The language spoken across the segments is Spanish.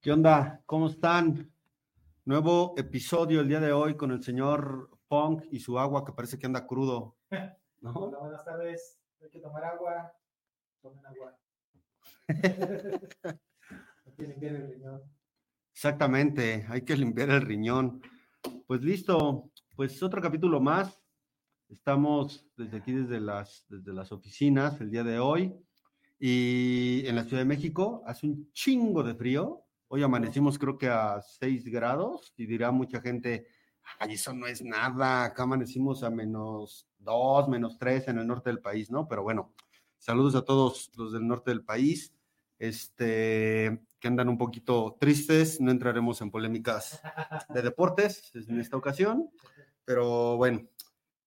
¿Qué onda? ¿Cómo están? Nuevo episodio el día de hoy con el señor Punk y su agua que parece que anda crudo. ¿no? Hola, buenas tardes. Hay que tomar agua. Tomen agua. Hay que limpiar el riñón. Exactamente, hay que limpiar el riñón. Pues listo, pues otro capítulo más. Estamos desde aquí, desde las, desde las oficinas el día de hoy. Y en la Ciudad de México hace un chingo de frío. Hoy amanecimos creo que a 6 grados y dirá mucha gente, ay, eso no es nada, acá amanecimos a menos 2, menos 3 en el norte del país, ¿no? Pero bueno, saludos a todos los del norte del país, este, que andan un poquito tristes, no entraremos en polémicas de deportes en esta ocasión, pero bueno,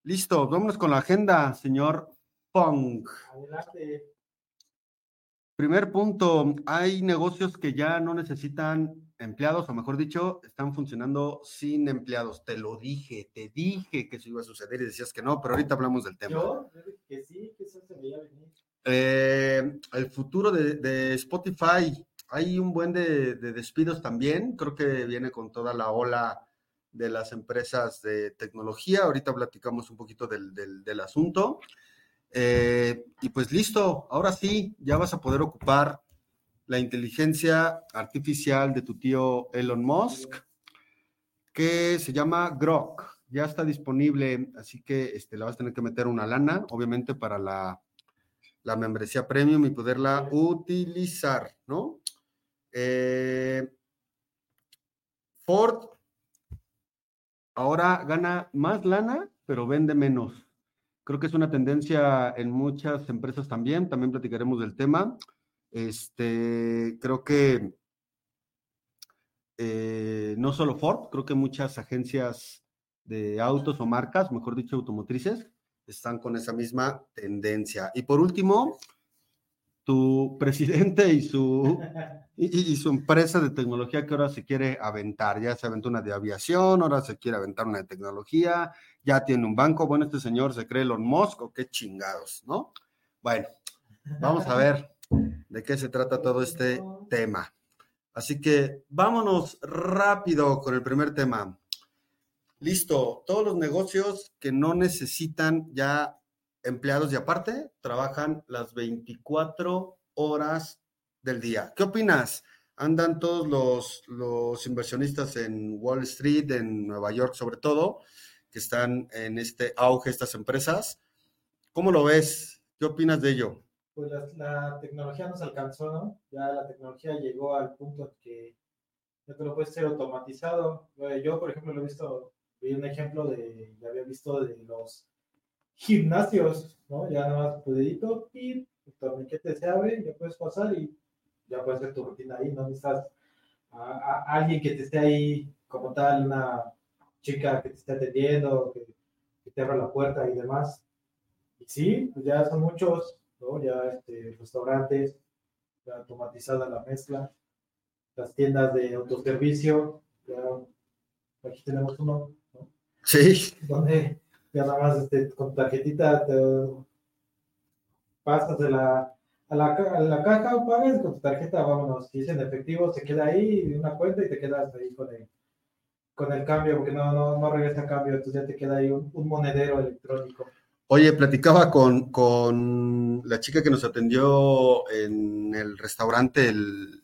listo, vámonos con la agenda, señor Pong. Adelante. Primer punto, hay negocios que ya no necesitan empleados, o mejor dicho, están funcionando sin empleados. Te lo dije, te dije que eso iba a suceder y decías que no, pero ahorita hablamos del tema. Yo, que sí, que eso se veía venir. Eh, el futuro de, de Spotify, hay un buen de, de despidos también, creo que viene con toda la ola de las empresas de tecnología. Ahorita platicamos un poquito del, del, asunto. Eh, y pues listo, ahora sí, ya vas a poder ocupar la inteligencia artificial de tu tío Elon Musk, que se llama Grok. Ya está disponible, así que este, le vas a tener que meter una lana, obviamente, para la, la membresía premium y poderla utilizar, ¿no? Eh, Ford ahora gana más lana, pero vende menos. Creo que es una tendencia en muchas empresas también, también platicaremos del tema. Este, creo que eh, no solo Ford, creo que muchas agencias de autos o marcas, mejor dicho, automotrices, están con esa misma tendencia. Y por último, tu presidente y su, y, su empresa de tecnología que ahora se quiere aventar. Ya se aventó una de aviación, ahora se quiere aventar una de tecnología, ya tiene un banco. Bueno, este señor se cree Elon Musk o qué chingados, ¿no? Bueno, vamos a ver de qué se trata todo este tema. Así que vámonos rápido con el primer tema. Listo, todos los negocios que no necesitan ya empleados y aparte trabajan las 24 horas del día. ¿Qué opinas? Andan todos los, los inversionistas en Wall Street, en Nueva York sobre todo, que están en este auge estas empresas. ¿Cómo lo ves? ¿Qué opinas de ello? Pues la, la tecnología nos alcanzó, ¿no? Ya la tecnología llegó al punto que ya te lo puede ser automatizado. Eh, Yo, por ejemplo, lo he visto, vi un ejemplo de, ya había visto de los gimnasios, ¿no? Ya nada más tu dedito y el torniquete se abre, ya puedes pasar y ya puedes hacer tu rutina ahí, no necesitas a, a- alguien que te esté ahí como tal, una chica que te esté atendiendo, que, que te abra la puerta y demás. Y sí, pues ya son muchos, ¿no? Ya este, restaurantes, ya automatizada la mezcla, las tiendas de autoservicio, ya aquí tenemos uno, ¿no? Sí, donde ya nada más este, con tarjetita te pasas de la, a, la, a la caja, pagas con tu tarjeta, vámonos. Si es en efectivo, se queda ahí una cuenta y te quedas ahí con el, con el cambio, porque no, no, no regresa cambio, entonces ya te queda ahí un, monedero electrónico. Oye, platicaba con, con la chica que nos atendió en el restaurante el-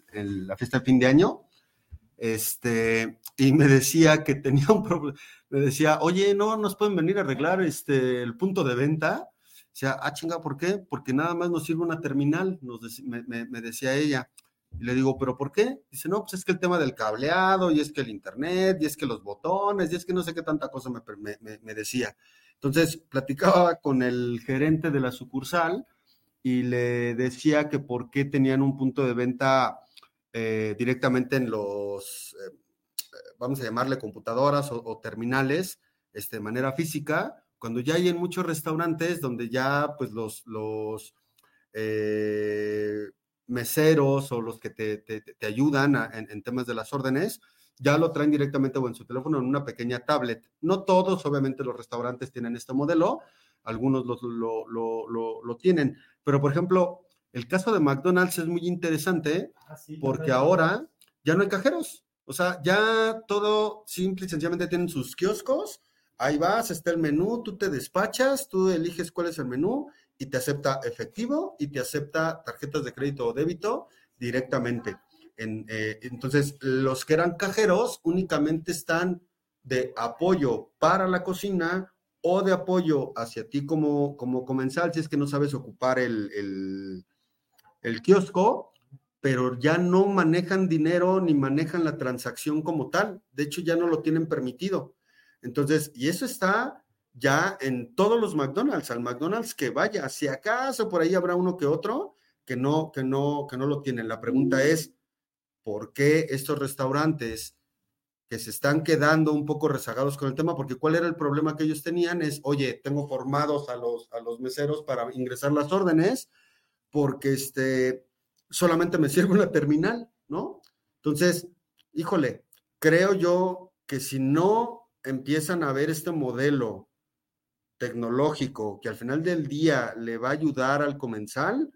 la fiesta de fin de año, este, y me decía que tenía un problema, me decía, oye, no nos pueden venir a arreglar este, el punto de venta. O sea, ah, chinga, ¿por qué? Porque nada más nos sirve una terminal, nos me, decía ella. Y le digo, ¿pero por qué? Dice, no, pues es que el tema del cableado, y es que el internet, y es que los botones, y es que no sé qué tanta cosa me- me decía. Entonces, platicaba con el gerente de la sucursal y le decía que por qué tenían un punto de venta eh, directamente en los, eh, vamos a llamarle computadoras o, terminales, este, de manera física, cuando ya hay en muchos restaurantes donde ya pues los, los eh, meseros o los que te, te- ayudan a- en, temas de las órdenes ya lo traen directamente o en su teléfono en una pequeña tablet. No todos, obviamente, los restaurantes tienen este modelo, algunos lo, lo, tienen, pero por ejemplo, el caso de McDonald's es muy interesante ah, porque ahora ya no hay cajeros. O sea, ya todo simple y sencillamente tienen sus kioscos. Ahí vas, está el menú, tú te despachas, tú eliges cuál es el menú y te acepta efectivo y te acepta tarjetas de crédito o débito directamente. Eh, entonces, los que eran cajeros únicamente están de apoyo para la cocina o de apoyo hacia ti como, como comensal, si es que no sabes ocupar el, el, el kiosco, pero ya no manejan dinero ni manejan la transacción como tal. De hecho, ya no lo tienen permitido. Entonces, y eso está ya en todos los McDonald's, al McDonald's que vaya, si acaso por ahí habrá uno que otro que no, que no, que no lo tienen. La pregunta es, ¿por qué estos restaurantes que se están quedando un poco rezagados con el tema? Porque cuál era el problema que ellos tenían es, oye, tengo formados a los, a los meseros para ingresar las órdenes, porque este, solamente me sirve la terminal, ¿no? Entonces, híjole, creo yo que si no empiezan a ver este modelo tecnológico que al final del día le va a ayudar al comensal,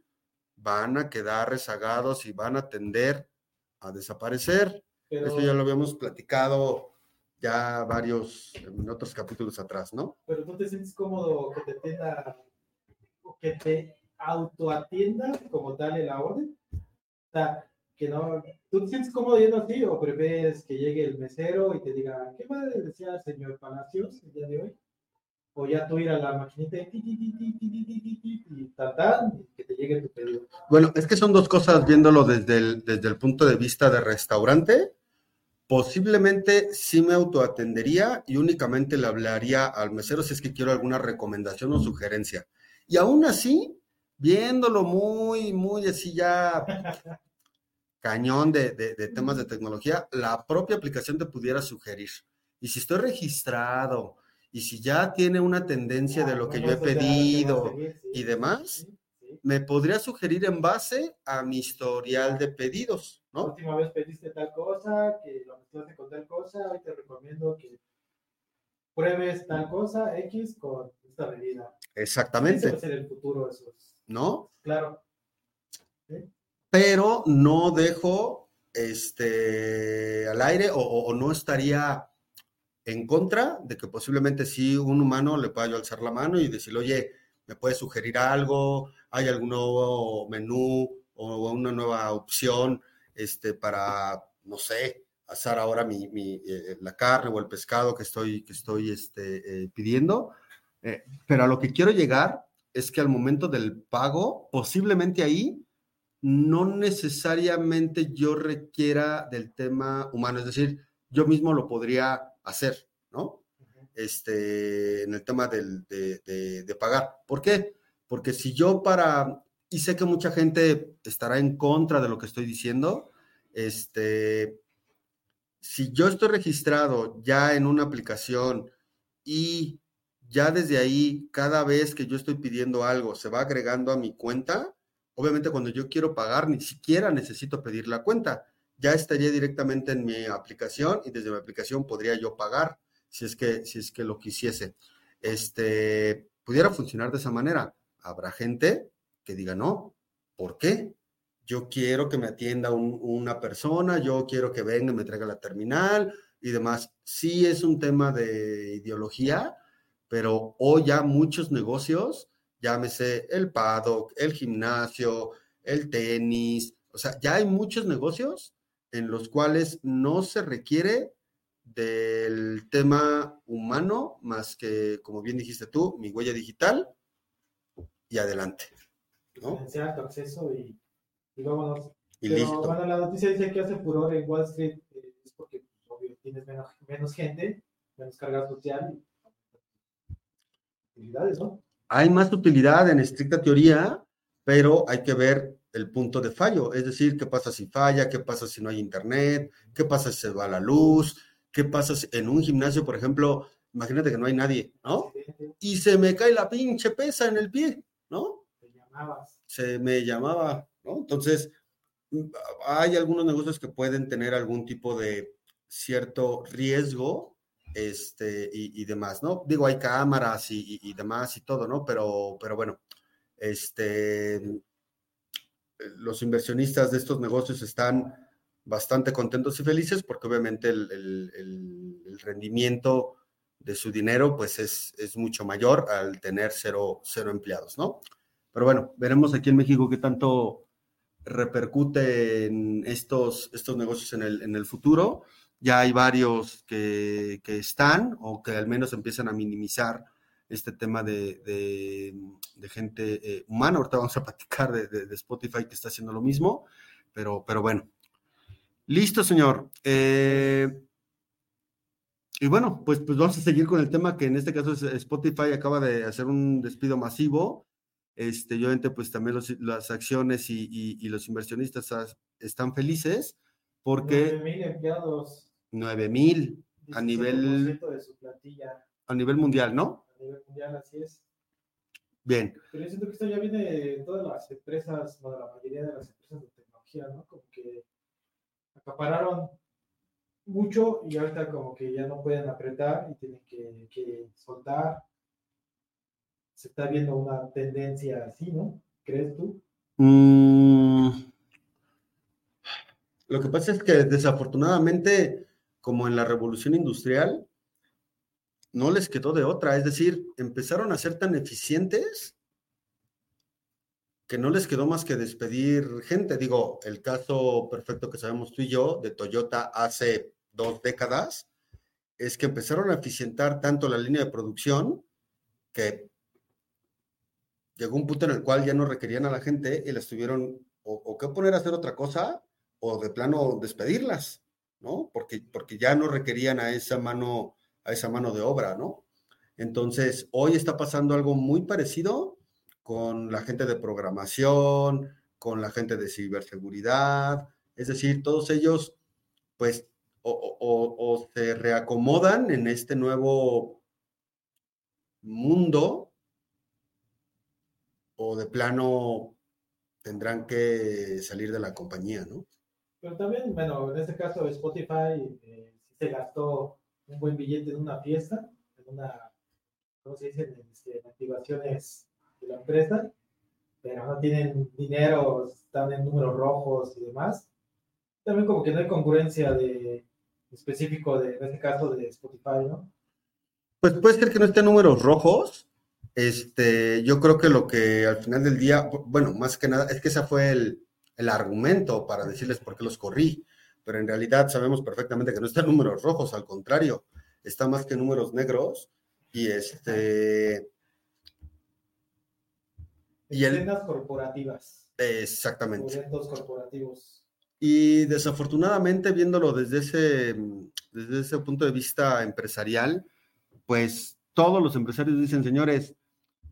van a quedar rezagados y van a tender a desaparecer. Eso ya lo habíamos platicado ya varios, en otros capítulos atrás, ¿no? Pero tú te sientes cómodo que te atienda, que te autoatienda como tal la orden. O sea, que no, ¿tú te sientes cómodo yendo así o prefieres que llegue el mesero y te diga, ¿qué va a decir el señor Palacios el día de hoy? o ya tú ir a la maquinita y, que te llegue tu pedido. Bueno, es que son dos cosas viéndolo desde el, desde el punto de vista de restaurante. Posiblemente sí me autoatendería y únicamente le hablaría al mesero si es que quiero alguna recomendación o sugerencia. Y aún así, viéndolo muy, muy así ya cañón de, de temas de tecnología, la propia aplicación te pudiera sugerir. Y si estoy registrado, y si ya tiene una tendencia de lo que yo he pedido y demás, me podría sugerir en base a mi historial de pedidos, ¿no? La última vez pediste tal cosa, que lo mezclaste con tal cosa, hoy te recomiendo que pruebes tal cosa X con esta medida. Exactamente. Ese va a el futuro eso. ¿No? Claro. Pero no dejo este al aire o no estaría en contra de que posiblemente sí un humano le pueda yo alzar la mano y decirle, oye, ¿me puedes sugerir algo? ¿Hay algún nuevo menú o una nueva opción este, para, no sé, asar ahora mi, eh, la carne o el pescado que estoy, que estoy este, eh, pidiendo? Eh, pero a lo que quiero llegar es que al momento del pago, posiblemente ahí no necesariamente yo requiera del tema humano, es decir, yo mismo lo podría hacer, ¿no? Este, en el tema del, de, pagar. ¿Por qué? Porque si yo para, y sé que mucha gente estará en contra de lo que estoy diciendo, este, si yo estoy registrado ya en una aplicación y ya desde ahí, cada vez que yo estoy pidiendo algo, se va agregando a mi cuenta, obviamente cuando yo quiero pagar, ni siquiera necesito pedir la cuenta ya estaría directamente en mi aplicación y desde mi aplicación podría yo pagar si es que, si es que lo quisiese. Este, pudiera funcionar de esa manera. Habrá gente que diga, no, ¿por qué? Yo quiero que me atienda una persona, yo quiero que venga y me traiga la terminal y demás. Sí es un tema de ideología, pero hoy ya muchos negocios, llámese el paddock, el gimnasio, el tenis, o sea, ya hay muchos negocios en los cuales no se requiere del tema humano más que, como bien dijiste tú, mi huella digital y adelante. ¿no? tu acceso y, y vámonos. Y listo. Bueno, la noticia dice que hace furor en Wall Street eh, es porque, obvio, tienes menos, menos gente, menos carga social utilidades, ¿no? Hay más utilidad en estricta teoría, pero hay que ver el punto de fallo, es decir, qué pasa si falla, qué pasa si no hay internet, qué pasa si se va la luz, qué pasa si en un gimnasio, por ejemplo, imagínate que no hay nadie, ¿no? Y se me cae la pinche pesa en el pie, ¿no? Se me llamaba, ¿no? Entonces, hay algunos negocios que pueden tener algún tipo de cierto riesgo este, y, demás, ¿no? Digo, hay cámaras y, demás y todo, ¿no? Pero, pero bueno, este, los inversionistas de estos negocios están bastante contentos y felices porque obviamente el, rendimiento de su dinero pues es, es, mucho mayor al tener cero, cero empleados, ¿no? Pero bueno, veremos aquí en México qué tanto repercute en estos, estos negocios en el, en el futuro. Ya hay varios que, que, están o que al menos empiezan a minimizar este tema de, de, gente eh, humana. Ahorita vamos a platicar de, Spotify que está haciendo lo mismo, pero, pero bueno. Listo, señor. Eh, y bueno, pues, pues vamos a seguir con el tema que en este caso es Spotify acaba de hacer un despido masivo. Este, obviamente, pues también las acciones y, los inversionistas están felices porque... 9 mil empleados. 9 mil a nivel... De su plantilla. A nivel mundial, ¿no? A nivel mundial, así es. Bien. Pero yo siento que esto ya viene de todas las empresas, bueno, la mayoría de las empresas de tecnología, ¿no? Como que acapararon mucho y ahorita como que ya no pueden apretar y tienen que, que soltar. Se está viendo una tendencia así, ¿no? ¿Crees tú? Mm. Lo que pasa es que desafortunadamente, como en la revolución industrial, no les quedó de otra. Es decir, empezaron a ser tan eficientes que no les quedó más que despedir gente. Digo, el caso perfecto que sabemos tú y yo de Toyota hace dos décadas es que empezaron a eficientar tanto la línea de producción que llegó un punto en el cual ya no requerían a la gente y les tuvieron o, que poner a hacer otra cosa o de plano despedirlas, ¿no? Porque, porque ya no requerían a esa mano a esa mano de obra, ¿no? Entonces, hoy está pasando algo muy parecido con la gente de programación, con la gente de ciberseguridad, es decir, todos ellos, pues, o, se reacomodan en este nuevo mundo, o de plano tendrán que salir de la compañía, ¿no? Pero también, bueno, en este caso Spotify eh, se gastó un buen billete en una fiesta, en una, ¿cómo se dice? En, este, activaciones de la empresa, pero no tienen dinero, están en números rojos y demás. También como que no hay concurrencia de específico de, en este caso, de Spotify, ¿no? Pues puede ser que no esté en números rojos. Este, yo creo que lo que al final del día, bueno, más que nada, es que ese fue el, el argumento para decirles por qué los corrí pero en realidad sabemos perfectamente que no está en números rojos, al contrario, está más que números negros. Y este. Y el, corporativas. Exactamente. Corporativos. Y desafortunadamente, viéndolo desde ese, desde ese punto de vista empresarial, pues todos los empresarios dicen, señores,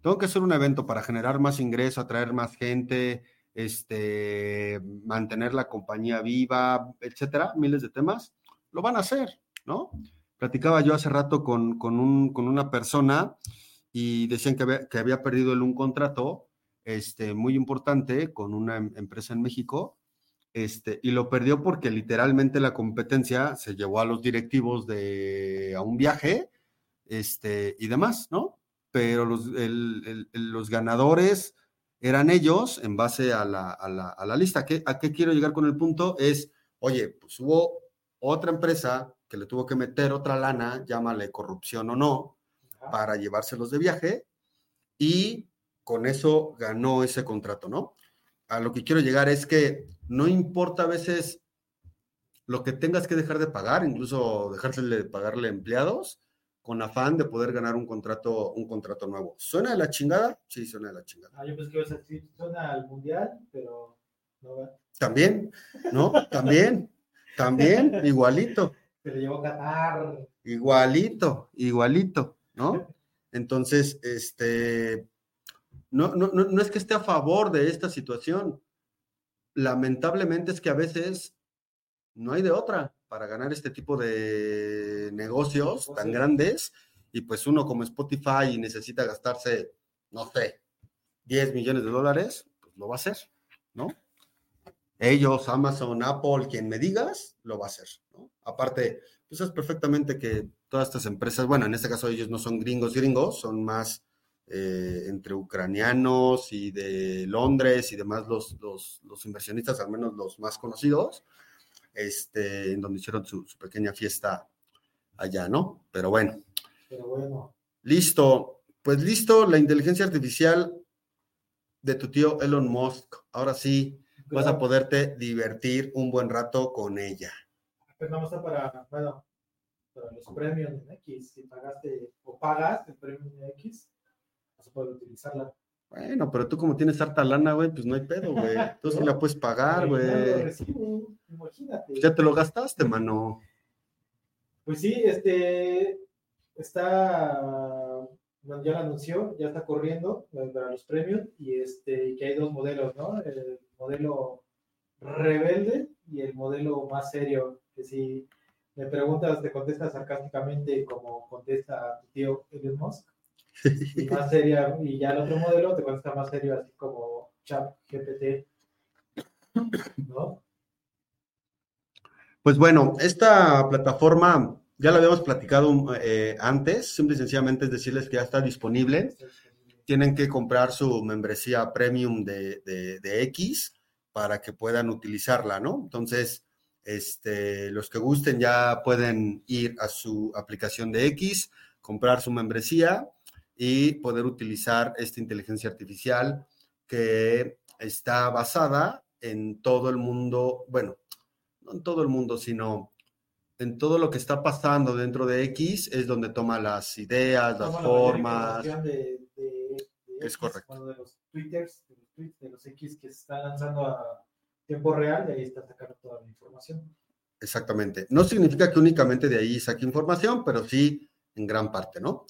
tengo que hacer un evento para generar más ingreso, atraer más gente, este, mantener la compañía viva, etcétera, miles de temas, lo van a hacer, ¿no? Platicaba yo hace rato con, con, un, con una persona y decían que había, que había perdido un contrato este, muy importante con una em, empresa en México, este, y lo perdió porque literalmente la competencia se llevó a los directivos de, a un viaje este, y demás, ¿no? Pero los, los ganadores eran ellos en base a la, a la, a la lista. ¿Qué, ¿A qué quiero llegar con el punto? Es, oye, pues hubo otra empresa que le tuvo que meter otra lana, llámale corrupción o no, para llevárselos de viaje y con eso ganó ese contrato, ¿no? A lo que quiero llegar es que no importa a veces lo que tengas que dejar de pagar, incluso dejarse de pagarle empleados, con afán de poder ganar un contrato, un contrato nuevo. ¿Suena de la chingada? Sí, suena de la chingada. Ah, yo pensé que ibas a decir, suena al mundial, pero no También, ¿no? También, también, igualito. Se le llevó Qatar. Igualito, igualito, ¿no? Entonces, este, no, no, no, no es que esté a favor de esta situación. Lamentablemente es que a veces no hay de otra para ganar este tipo de negocios tan grandes y pues uno como Spotify necesita gastarse, no sé, 10 millones de dólares, pues lo va a hacer, ¿no? Ellos, Amazon, Apple, quien me digas, lo va a hacer. ¿no? Aparte, pues es perfectamente que todas estas empresas, bueno, en este caso ellos no son gringos gringos, son más eh, entre ucranianos y de Londres y demás los, los, los, inversionistas, al menos los más conocidos, este, en donde hicieron su, su pequeña fiesta allá, ¿no? Pero bueno. Pero bueno. Listo. Pues listo, la inteligencia artificial de tu tío Elon Musk. Ahora sí, vas a poderte divertir un buen rato con ella. Pues vamos a para, bueno, para los premios en X. Si pagaste o pagas el premio en X, vas a poder utilizarla. Bueno, pero tú como tienes harta lana, güey, pues no hay pedo, güey. Tú sí la puedes pagar, güey. imagínate. Ya te lo gastaste, mano. Pues sí, este está, ya lo anunció, ya está corriendo eh, para los premios y este que hay dos modelos, ¿no? El modelo rebelde y el modelo más serio, que si me preguntas, te contesta sarcásticamente como contesta tu tío Elon Musk. Y más seria, y ya el otro modelo te contesta más serio, así como Chat GPT, ¿no? Pues bueno, esta plataforma ya la habíamos platicado eh, antes, simple y sencillamente es decirles que ya está disponible. Tienen que comprar su membresía premium de, de, X para que puedan utilizarla, ¿no? Entonces, este, los que gusten ya pueden ir a su aplicación de X, comprar su membresía y poder utilizar esta inteligencia artificial que está basada en todo el mundo, bueno, no en todo el mundo, sino en todo lo que está pasando dentro de X es donde toma las ideas, las formas. es correcto. de los twitters, de los tweets, de los X que se están lanzando a tiempo real, de ahí está sacando toda la información. Exactamente. No significa que únicamente de ahí saque información, pero sí en gran parte, ¿no?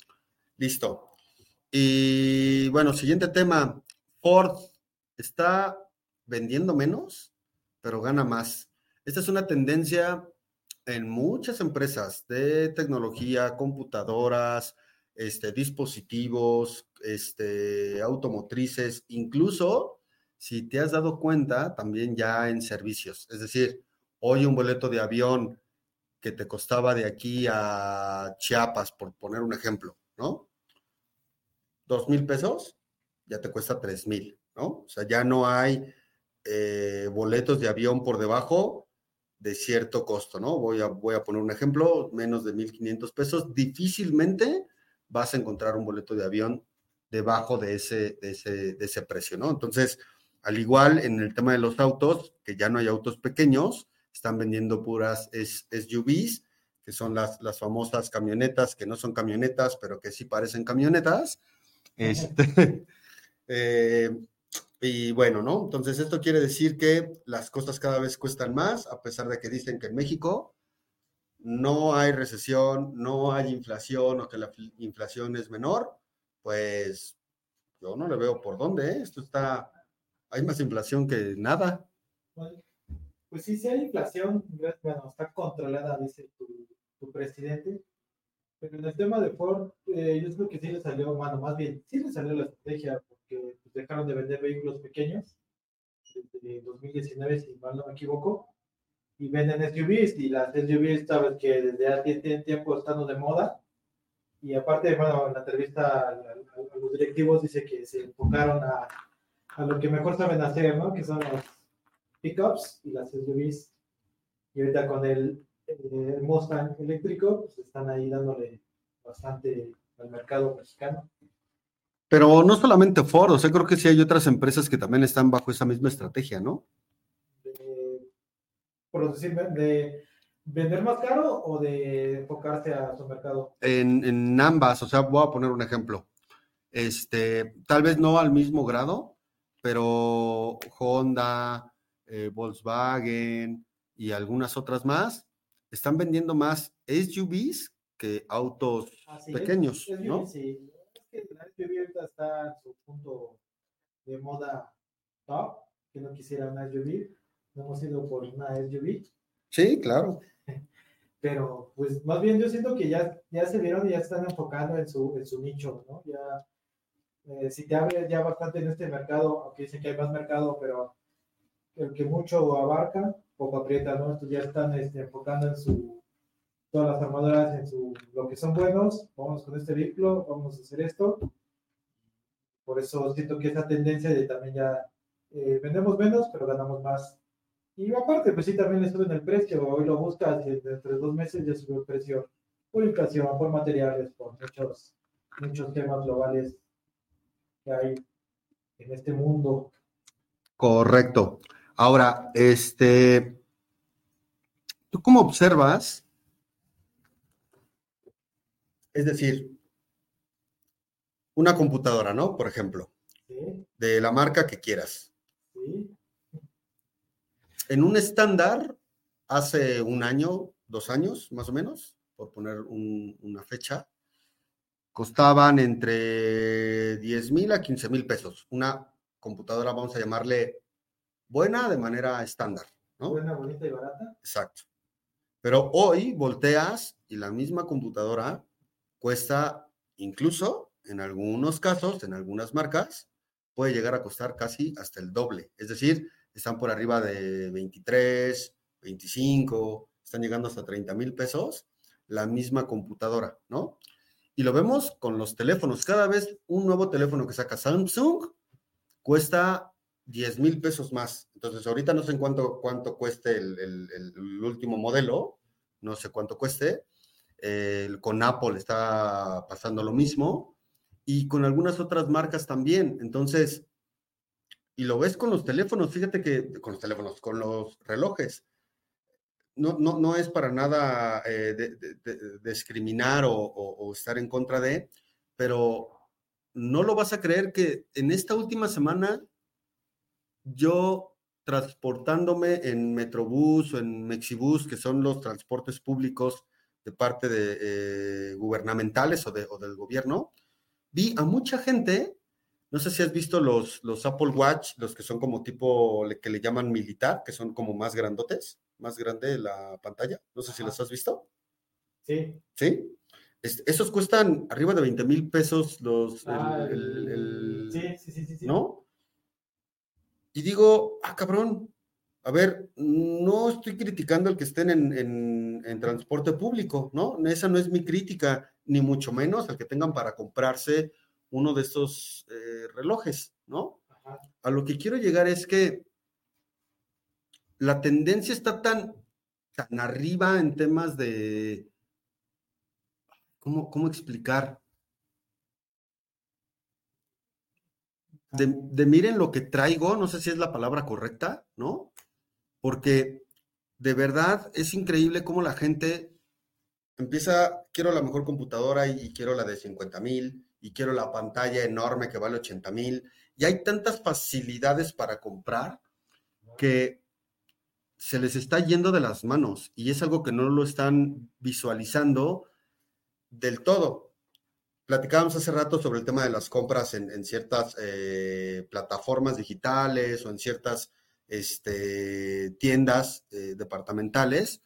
Listo. Y bueno, siguiente tema. Ford está vendiendo menos, pero gana más. Esta es una tendencia en muchas empresas de tecnología, computadoras, este, dispositivos, este, automotrices, incluso si te has dado cuenta, también ya en servicios. Es decir, hoy un boleto de avión que te costaba de aquí a Chiapas, por poner un ejemplo, ¿no? Dos mil pesos, ya te cuesta tres mil, ¿no? O sea, ya no hay eh, boletos de avión por debajo de cierto costo, ¿no? Voy a, voy a poner un ejemplo, menos de 1.500 pesos, difícilmente vas a encontrar un boleto de avión debajo de ese, de ese, de ese precio, ¿no? Entonces, al igual en el tema de los autos, que ya no hay autos pequeños, están vendiendo puras SUVs, que son las, las famosas camionetas, que no son camionetas, pero que sí parecen camionetas. Este, eh, y bueno, ¿no? Entonces esto quiere decir que las cosas cada vez cuestan más, a pesar de que dicen que en México no hay recesión, no hay inflación o que la inflación es menor, pues yo no le veo por dónde, ¿eh? Esto está, hay más inflación que nada. Pues sí, sí hay inflación, bueno, está controlada, dice tu presidente, pero en el tema de Ford, eh, yo creo que sí le salió, bueno, más bien, sí le salió la estrategia, porque pues, dejaron de vender vehículos pequeños desde 2019, si mal no me equivoco, y venden SUVs, y las SUVs, sabes que desde hace tiempo están de moda, y aparte, bueno, en la entrevista a, los directivos dice que se enfocaron a, a, lo que mejor saben hacer, ¿no? Que son los pickups y las SUVs. Y ahorita con el, el Mustang eléctrico, pues están ahí dándole bastante al mercado mexicano. Pero no solamente Ford, o sea, creo que sí hay otras empresas que también están bajo esa misma estrategia, ¿no? por decir, de vender más caro o de enfocarse a su mercado. En, ambas, o sea, voy a poner un ejemplo. Este, tal vez no al mismo grado, pero Honda, eh, Volkswagen y algunas otras más están vendiendo más SUVs que autos pequeños, ¿no? Sí la SUV ahorita está en su punto de moda top, que no quisiera una SUV, no hemos ido por una SUV. Sí, claro. Pero, pues, más bien yo siento que ya, ya se vieron y ya están enfocando en su, en su nicho, ¿no? Ya, eh, si te abre ya bastante en este mercado, aunque dicen que hay más mercado, pero el que mucho abarca, poco aprieta, ¿no? Estos ya están este, enfocando en su, todas las armadoras en su, lo que son buenos, vamos con este vehículo, vamos a hacer esto. Por eso siento que esa tendencia de también ya eh, vendemos menos, pero ganamos más. Y aparte, pues sí, también le suben el precio, hoy lo buscas y entre dos meses ya subió el precio por inflación, por materiales, por muchos, muchos temas globales que hay en este mundo. Correcto. Ahora, este, ¿tú cómo observas? Es decir, una computadora, ¿no? Por ejemplo, de la marca que quieras. En un estándar, hace un año, dos años, más o menos, por poner una fecha, costaban entre 10 mil a 15 mil pesos. Una computadora, vamos a llamarle buena de manera estándar. ¿no? Buena, bonita y barata. Exacto. Pero hoy volteas y la misma computadora cuesta incluso en algunos casos, en algunas marcas, puede llegar a costar casi hasta el doble. Es decir, están por arriba de 23, 25, están llegando hasta 30 mil pesos la misma computadora, ¿no? Y lo vemos con los teléfonos. Cada vez un nuevo teléfono que saca Samsung cuesta 10 mil pesos más. Entonces, ahorita no sé en cuánto, cuánto cueste el, último modelo, no sé cuánto cueste. con Apple está pasando lo mismo y con algunas otras marcas también. Entonces, y lo ves con los teléfonos, fíjate que con los teléfonos, con los relojes no, no, no es para nada eh, discriminar o, estar en contra de, pero no lo vas a creer que en esta última semana yo transportándome en Metrobús o en Mexibús, que son los transportes públicos de parte de eh, gubernamentales o, de, o del gobierno, vi a mucha gente, no sé si has visto los, los Apple Watch, los que son como tipo, que le llaman militar, que son como más grandotes más grande la pantalla. No sé si las has visto. Sí. ¿Sí? esos cuestan arriba de 20 mil pesos los... Ah, sí, sí, sí, sí, ¿No? Y digo, ah, cabrón, a ver, no estoy criticando el que estén en, en, transporte público, ¿no? Esa no es mi crítica, ni mucho menos el que tengan para comprarse uno de estos eh, relojes, ¿no? A lo que quiero llegar es que la tendencia está tan, tan arriba en temas de, ¿cómo, cómo explicar? De, miren lo que traigo, no sé si es la palabra correcta, ¿no? Porque de verdad es increíble cómo la gente empieza, quiero la mejor computadora y, quiero la de 50 mil y quiero la pantalla enorme que vale 80 mil. Y hay tantas facilidades para comprar que se les está yendo de las manos y es algo que no lo están visualizando del todo. Platicábamos hace rato sobre el tema de las compras en, ciertas eh, plataformas digitales o en ciertas este, tiendas eh, departamentales,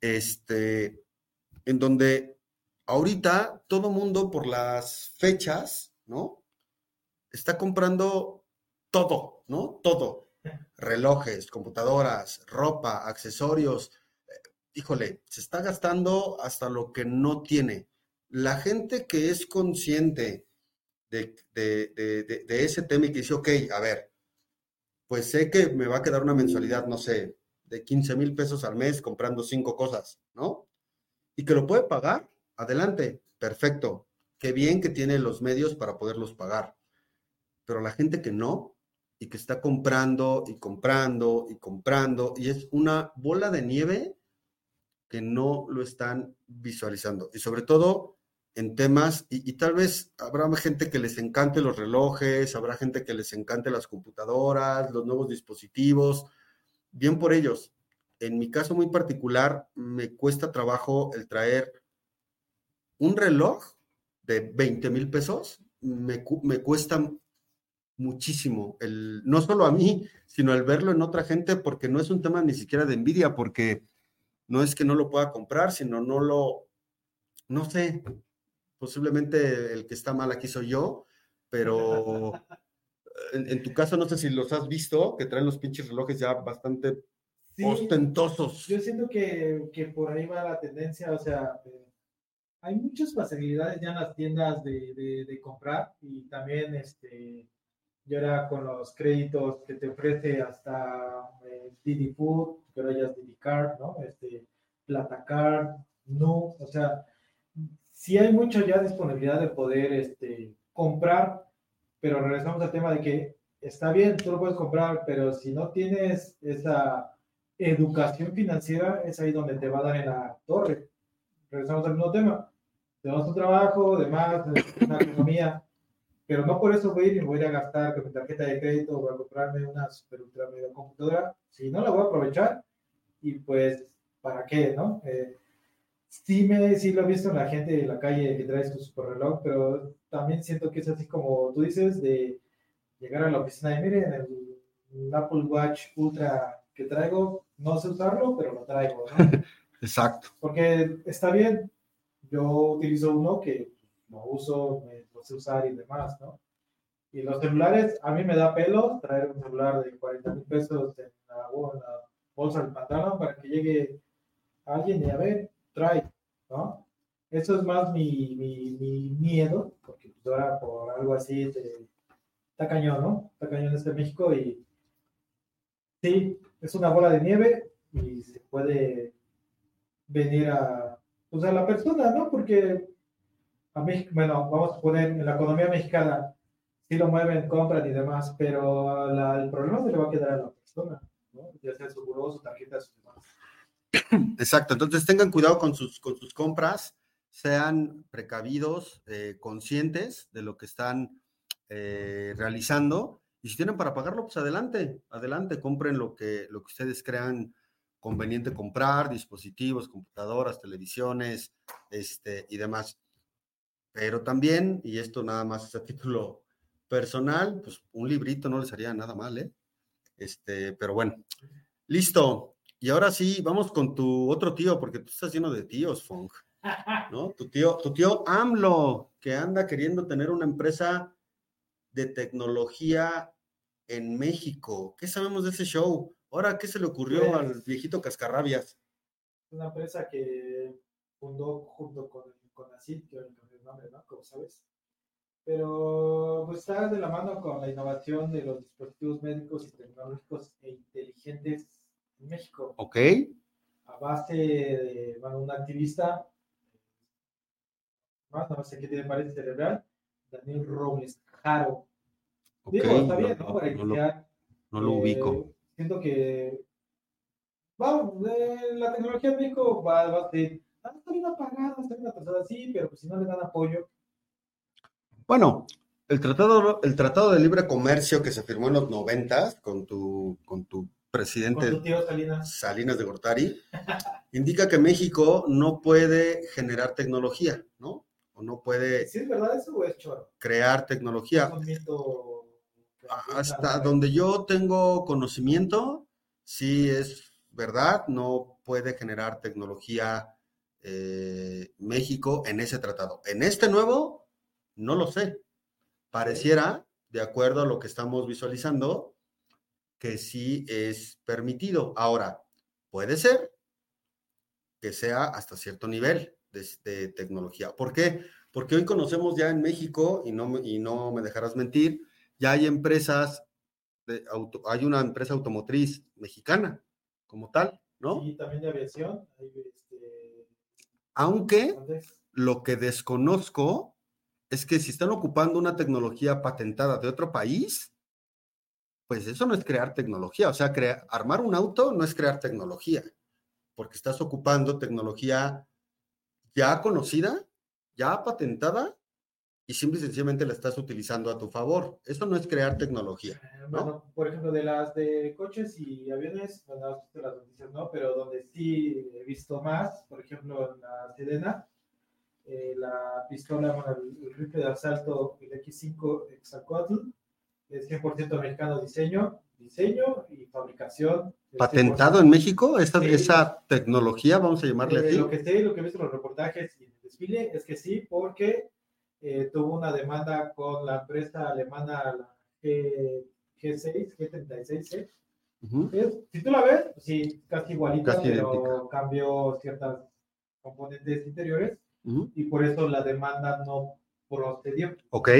este, en donde ahorita todo mundo por las fechas, ¿no? Está comprando todo, ¿no? Todo relojes, computadoras, ropa, accesorios. Híjole, se está gastando hasta lo que no tiene. La gente que es consciente de, ese tema y que dice, ok, a ver, pues sé que me va a quedar una mensualidad, no sé, de 15 mil pesos al mes comprando cinco cosas, ¿no? Y que lo puede pagar, adelante, perfecto. Qué bien que tiene los medios para poderlos pagar. Pero la gente que no, y que está comprando y comprando y comprando y es una bola de nieve que no lo están visualizando. Y sobre todo en temas, y, tal vez habrá gente que les encante los relojes, habrá gente que les encante las computadoras, los nuevos dispositivos, bien por ellos. En mi caso muy particular, me cuesta trabajo el traer un reloj de 20 mil pesos, me, me cuesta muchísimo, el, no solo a mí, sino el verlo en otra gente, porque no es un tema ni siquiera de envidia, porque no es que no lo pueda comprar, sino no lo, no sé, posiblemente el que está mal aquí soy yo, pero en, tu caso, no sé si los has visto, que traen los pinches relojes ya bastante ostentosos. Yo siento que, que, por ahí va la tendencia, o sea, eh, hay muchas facilidades ya en las tiendas de, de, de comprar y también este y ahora con los créditos que te ofrece hasta eh, Didi Food, que ahora ya es Didi Card, ¿no? Este, Plata Card, no, o sea, sí hay mucha ya disponibilidad de poder este, comprar, pero regresamos al tema de que está bien, tú lo puedes comprar, pero si no tienes esa educación financiera, es ahí donde te va a dar en la torre. Regresamos al mismo tema. Tenemos un trabajo, demás, una economía pero no por eso voy a ir y voy a, gastar con mi tarjeta de crédito o a comprarme una super ultra mega computadora, si no la voy a aprovechar y pues, ¿para qué, no? Eh, sí, me, sí lo he visto en la gente de la calle que trae su super reloj, pero también siento que es así como tú dices, de llegar a la oficina y miren, el, Apple Watch Ultra que traigo, no sé usarlo, pero lo traigo, ¿no? Exacto. Porque está bien, yo utilizo uno que lo uso, me sé usar y demás, ¿no? Y los celulares, a mí me da pelo traer un celular de 40 mil pesos en la, bolsa del pantalón para que llegue alguien y a ver, trae, ¿no? Eso es más mi, mi, mi miedo, porque pues ahora por algo así está cañón, ¿no? Está cañón este México y sí, es una bola de nieve y se puede venir a, pues a la persona, ¿no? Porque a mí, bueno, vamos a poner en la economía mexicana, sí lo mueven, compran y demás, pero el problema se le va a quedar a la persona, ¿no? ya sea su buró, su tarjeta, su demás. Exacto, entonces tengan cuidado con sus, con sus compras, sean precavidos, eh, conscientes de lo que están eh, realizando y si tienen para pagarlo, pues adelante, adelante, compren lo que, lo que ustedes crean conveniente comprar, dispositivos, computadoras, televisiones, este, y demás. Pero también, y esto nada más es a título personal, pues un librito no les haría nada mal, ¿eh? Este, pero bueno, listo. Y ahora sí, vamos con tu otro tío, porque tú estás lleno de tíos, Fong. ¿No? Tu tío, tu tío AMLO, que anda queriendo tener una empresa de tecnología en México. ¿Qué sabemos de ese show? Ahora, ¿qué se le ocurrió al pues viejito Cascarrabias? Una empresa que fundó junto con, con CID, que nombre, ¿no? Como sabes. Pero pues está de la mano con la innovación de los dispositivos médicos y tecnológicos e inteligentes en México. Ok. A base de, bueno, un activista, más, no sé qué tiene pared cerebral, Daniel Robles Jaro. Okay, Digo, está bien, ¿no? Para no, lo, no lo ubico. Eh, siento que, bueno, eh, la tecnología en México va, va a ser Ah, está bien apagada, está bien atrasada, sí, pero pues si no le dan apoyo. Bueno, el tratado, el tratado de libre comercio que se firmó en los noventas con tu, con tu presidente ¿Con tu tío Salinas? Salinas de Gortari, indica que México no puede generar tecnología, ¿no? O no puede. ¿Sí es verdad eso o es choro? Crear tecnología. Hasta donde yo tengo conocimiento, sí es verdad, no puede generar tecnología eh, México en ese tratado. En este nuevo, no lo sé. Pareciera, de acuerdo a lo que estamos visualizando, que sí es permitido. Ahora, puede ser que sea hasta cierto nivel de, tecnología. ¿Por qué? Porque hoy conocemos ya en México, y no, y no me dejarás mentir, ya hay empresas, de auto, hay una empresa automotriz mexicana como tal, ¿no? Y también de aviación. Hay, aunque lo que desconozco es que si están ocupando una tecnología patentada de otro país, pues eso no es crear tecnología. O sea, armar un auto no es crear tecnología, porque estás ocupando tecnología ya conocida, ya patentada, y simple y sencillamente la estás utilizando a tu favor. Eso no es crear tecnología. Eh, bueno, por ejemplo, de las de coches y aviones, bueno, las noticias no, pero donde sí he visto más, por ejemplo, en la Sedena, eh, la pistola, bueno, el, rifle de asalto, el X5 Exacuatl, es 100% mexicano diseño, diseño y fabricación. ¿Patentado en México? Esa, esa tecnología, vamos a llamarle eh, así. Lo que sé, lo que he visto en los reportajes y en el desfile es que sí, porque eh, tuvo una demanda con la empresa alemana, la G, G6, G36, si tú la ves, sí, casi igualita, pero cambió ciertas componentes interiores y por eso la demanda no procedió. Ok.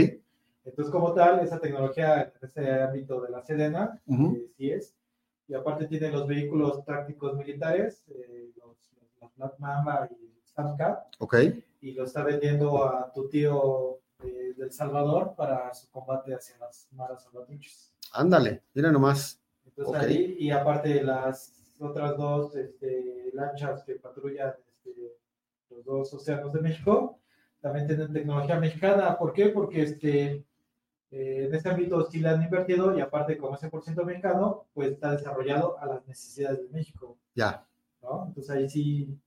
Entonces, como tal, esa tecnología en ese ámbito de la Sedena, eh, sí es. Y aparte tiene los vehículos tácticos militares, eh, los, los, Black Mamba y Samcat. Ok. Y lo está vendiendo a tu tío eh, del Salvador para su combate hacia las maras salvatruchas. Ándale, mira nomás. Entonces ahí, y aparte las otras dos este, lanchas que patrullan este, los dos océanos de México, también tienen tecnología mexicana. ¿Por qué? Porque este, eh, en este ámbito sí la han invertido y aparte como ese por ciento mexicano, pues está desarrollado a las necesidades de México. Ya. ¿no? Entonces ahí sí,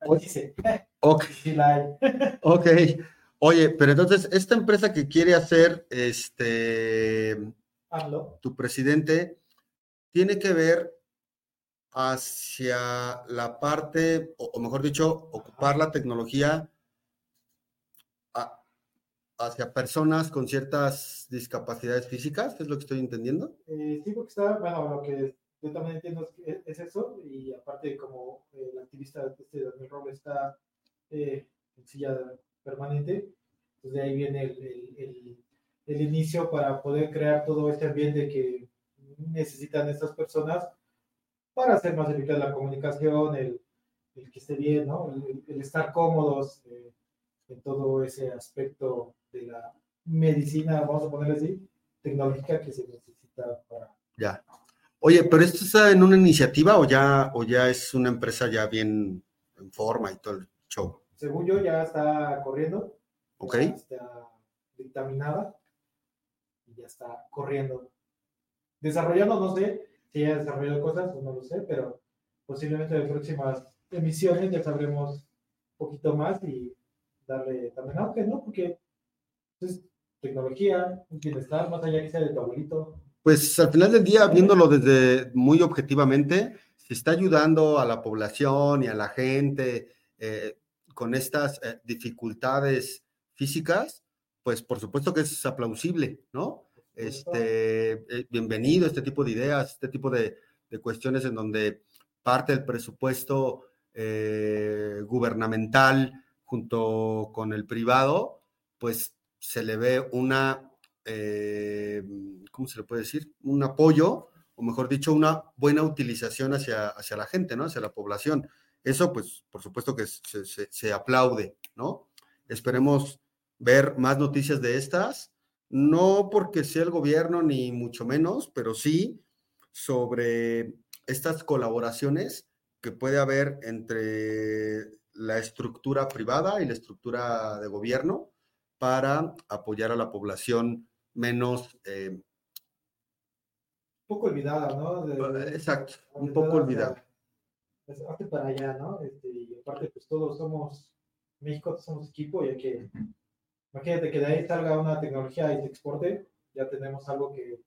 ahí sí se, ok. Sí la hay. ok. Oye, pero entonces, esta empresa que quiere hacer, este, Hazlo. tu presidente, tiene que ver hacia la parte, o, mejor dicho, ocupar la tecnología hacia personas con ciertas discapacidades físicas, ¿es lo que estoy entendiendo? Eh, sí, porque está, bueno, lo que yo también entiendo es, eso, y aparte como el activista este Daniel Robles está eh, en silla permanente, pues de ahí viene el, el, el, inicio para poder crear todo este ambiente que necesitan estas personas para hacer más eficaz la comunicación, el, que esté bien, ¿no? el, estar cómodos eh, en todo ese aspecto de la medicina, vamos a ponerle así, tecnológica que se necesita para... Ya. Oye, pero esto está en una iniciativa o ya, o ya es una empresa ya bien en forma y todo el show? Según yo, ya está corriendo. Ok. está dictaminada y ya está corriendo. Desarrollando, no sé si ya desarrollado cosas o no lo sé, pero posiblemente en próximas emisiones ya sabremos un poquito más y darle también auge, ¿no? Porque es tecnología, un bienestar, más allá que sea de tu abuelito. Pues al final del día, viéndolo desde muy objetivamente, se está ayudando a la población y a la gente eh, con estas eh, dificultades físicas, pues por supuesto que es aplausible, ¿no? Este, eh, bienvenido este tipo de ideas, este tipo de, de cuestiones en donde parte del presupuesto gubernamental junto con el privado, pues se le ve una, eh, ¿cómo se le puede decir? Un apoyo, o mejor dicho, una buena utilización hacia, hacia la gente, ¿no? Hacia la población. Eso, pues, por supuesto que se, se, aplaude, ¿no? Esperemos ver más noticias de estas, no porque sea el gobierno ni mucho menos, pero sí sobre estas colaboraciones que puede haber entre la estructura privada y la estructura de gobierno para apoyar a la población menos... Eh, un poco olvidada, ¿no? exacto, un poco olvidada. Hace para allá, ¿no? Este, y aparte, pues todos somos, México somos equipo y hay que, imagínate que de ahí salga una tecnología y se exporte, ya tenemos algo que,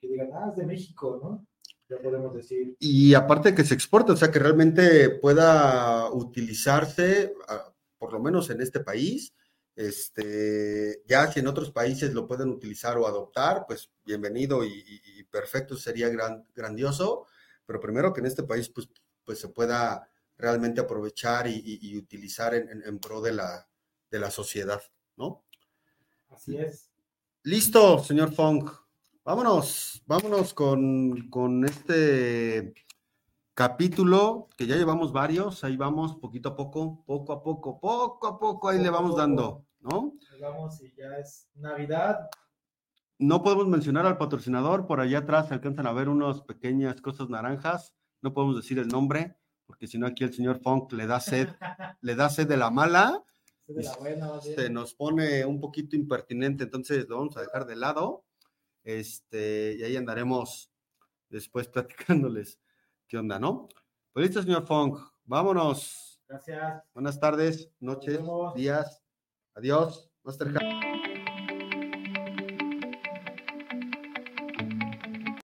que digan, ah, es de México, ¿no? Ya podemos decir. Y aparte que se exporte, o sea, que realmente pueda utilizarse, ah, por lo menos en este país, este, ya si en otros países lo pueden utilizar o adoptar, pues bienvenido y, perfecto, sería gran, grandioso, pero primero que en este país pues, pues se pueda realmente aprovechar y, utilizar en, pro de la, de la sociedad, ¿no? Así es. Listo, señor Fong. Vámonos, vámonos con, con este capítulo, que ya llevamos varios, ahí vamos poquito a poco, poco a poco, poco a poco, ahí le vamos dando, ¿no? Vamos y ya es Navidad. No podemos mencionar al patrocinador, por allá atrás se alcanzan a ver unas pequeñas cosas naranjas, no podemos decir el nombre, porque si no aquí el señor Funk le da sed, le da sed de la mala, de la buena, se nos pone un poquito impertinente, entonces lo vamos a dejar de lado, este, y ahí andaremos después platicándoles qué onda, ¿no? Pues listo, señor Fong. Vámonos. Gracias. Buenas tardes, noches, días. Adiós. Master